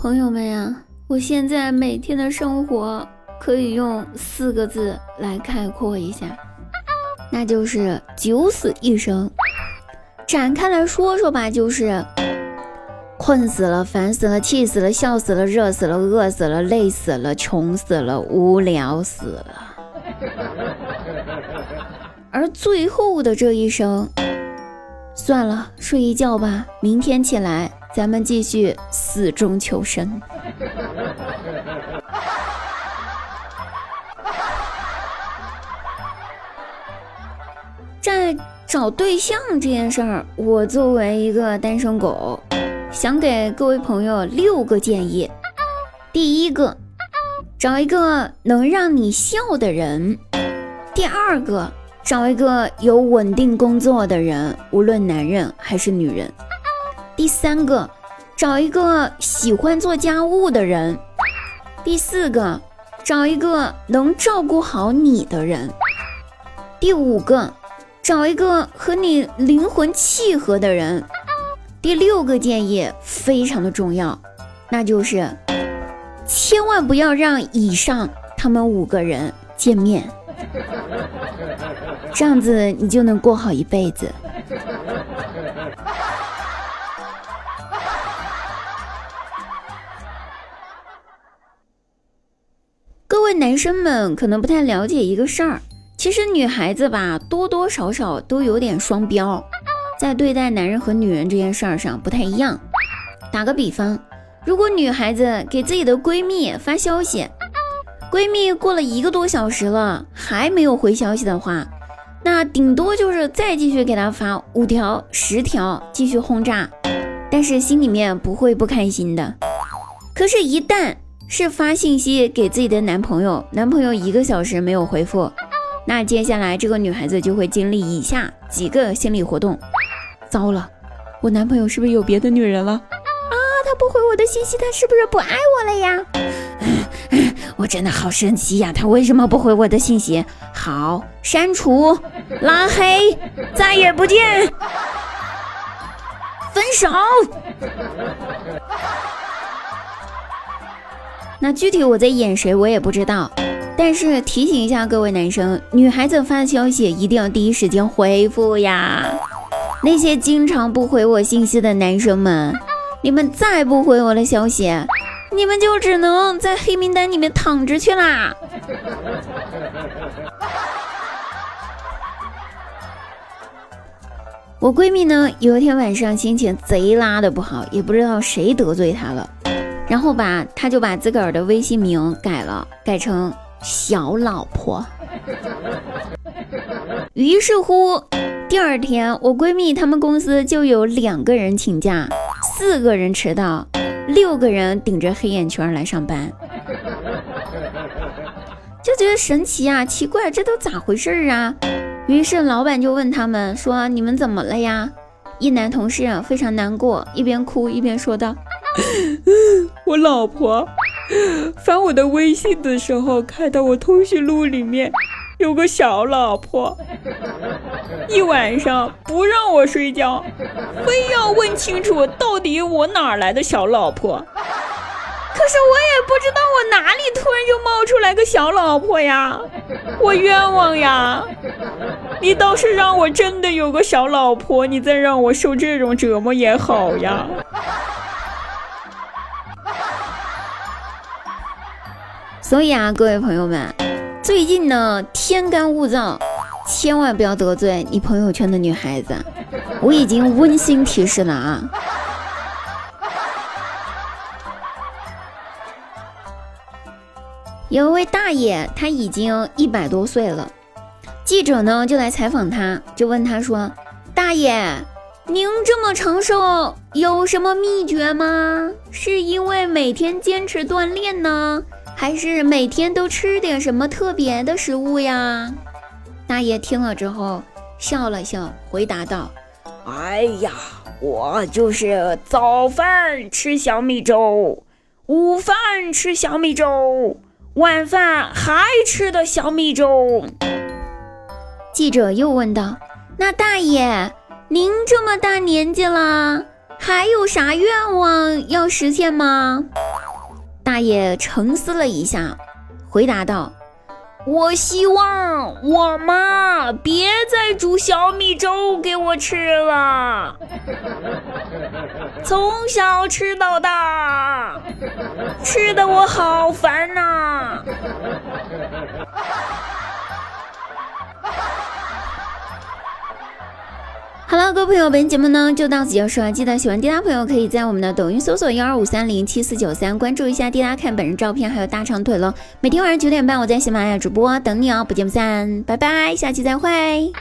朋友们呀，我现在每天的生活可以用四个字来概括一下，那就是九死一生。展开来说说吧，就是困死了、烦死了、气死了、笑死了、热死了、饿死了、累死了、穷死了、无聊死了。而最后的这一生，算了，睡一觉吧，明天起来。咱们继续死中求生。在找对象这件事儿，我作为一个单身狗，想给各位朋友六个建议。第一个，找一个能让你笑的人；第二个，找一个有稳定工作的人，无论男人还是女人。第三个，找一个喜欢做家务的人；第四个，找一个能照顾好你的人；第五个，找一个和你灵魂契合的人；第六个建议非常的重要，那就是千万不要让以上他们五个人见面，这样子你就能过好一辈子。男生们可能不太了解一个事儿，其实女孩子吧，多多少少都有点双标，在对待男人和女人这件事儿上不太一样。打个比方，如果女孩子给自己的闺蜜发消息，闺蜜过了一个多小时了还没有回消息的话，那顶多就是再继续给她发五条、十条，继续轰炸，但是心里面不会不开心的。可是，一旦是发信息给自己的男朋友，男朋友一个小时没有回复，那接下来这个女孩子就会经历以下几个心理活动。糟了，我男朋友是不是有别的女人了？啊，他不回我的信息，他是不是不爱我了呀？我真的好生气呀，他为什么不回我的信息？好，删除，拉黑，再也不见，分手。那具体我在演谁，我也不知道。但是提醒一下各位男生，女孩子发消息一定要第一时间回复呀。那些经常不回我信息的男生们，你们再不回我的消息，你们就只能在黑名单里面躺着去啦。我闺蜜呢，有一天晚上心情贼拉的不好，也不知道谁得罪她了。然后吧，他就把自个儿的微信名改了，改成小老婆。于是乎，第二天我闺蜜她们公司就有两个人请假，四个人迟到，六个人顶着黑眼圈来上班，就觉得神奇啊，奇怪，这都咋回事啊？于是老板就问他们说：“你们怎么了呀？”一男同事非常难过，一边哭一边说道。我老婆翻我的微信的时候，看到我通讯录里面有个小老婆，一晚上不让我睡觉，非要问清楚到底我哪来的小老婆。可是我也不知道我哪里突然就冒出来个小老婆呀，我冤枉呀！你倒是让我真的有个小老婆，你再让我受这种折磨也好呀。所以啊，各位朋友们，最近呢天干物燥，千万不要得罪你朋友圈的女孩子。我已经温馨提示了啊。有一位大爷，他已经一百多岁了，记者呢就来采访他，就问他说：“大爷，您这么长寿，有什么秘诀吗？是因为每天坚持锻炼呢？”还是每天都吃点什么特别的食物呀？大爷听了之后笑了笑，回答道：“哎呀，我就是早饭吃小米粥，午饭吃小米粥，晚饭还吃的小米粥。”记者又问道：“那大爷，您这么大年纪了，还有啥愿望要实现吗？大爷沉思了一下，回答道：“我希望我妈别再煮小米粥给我吃了，从小吃到大，吃的我好烦呐。”好各位朋友，本节目呢就到此结束了。记得喜欢滴答朋友可以在我们的抖音搜索幺二五三零七四九三，关注一下滴答看本人照片，还有大长腿喽。每天晚上九点半，我在喜马拉雅直播等你哦，不见不散，拜拜，下期再会。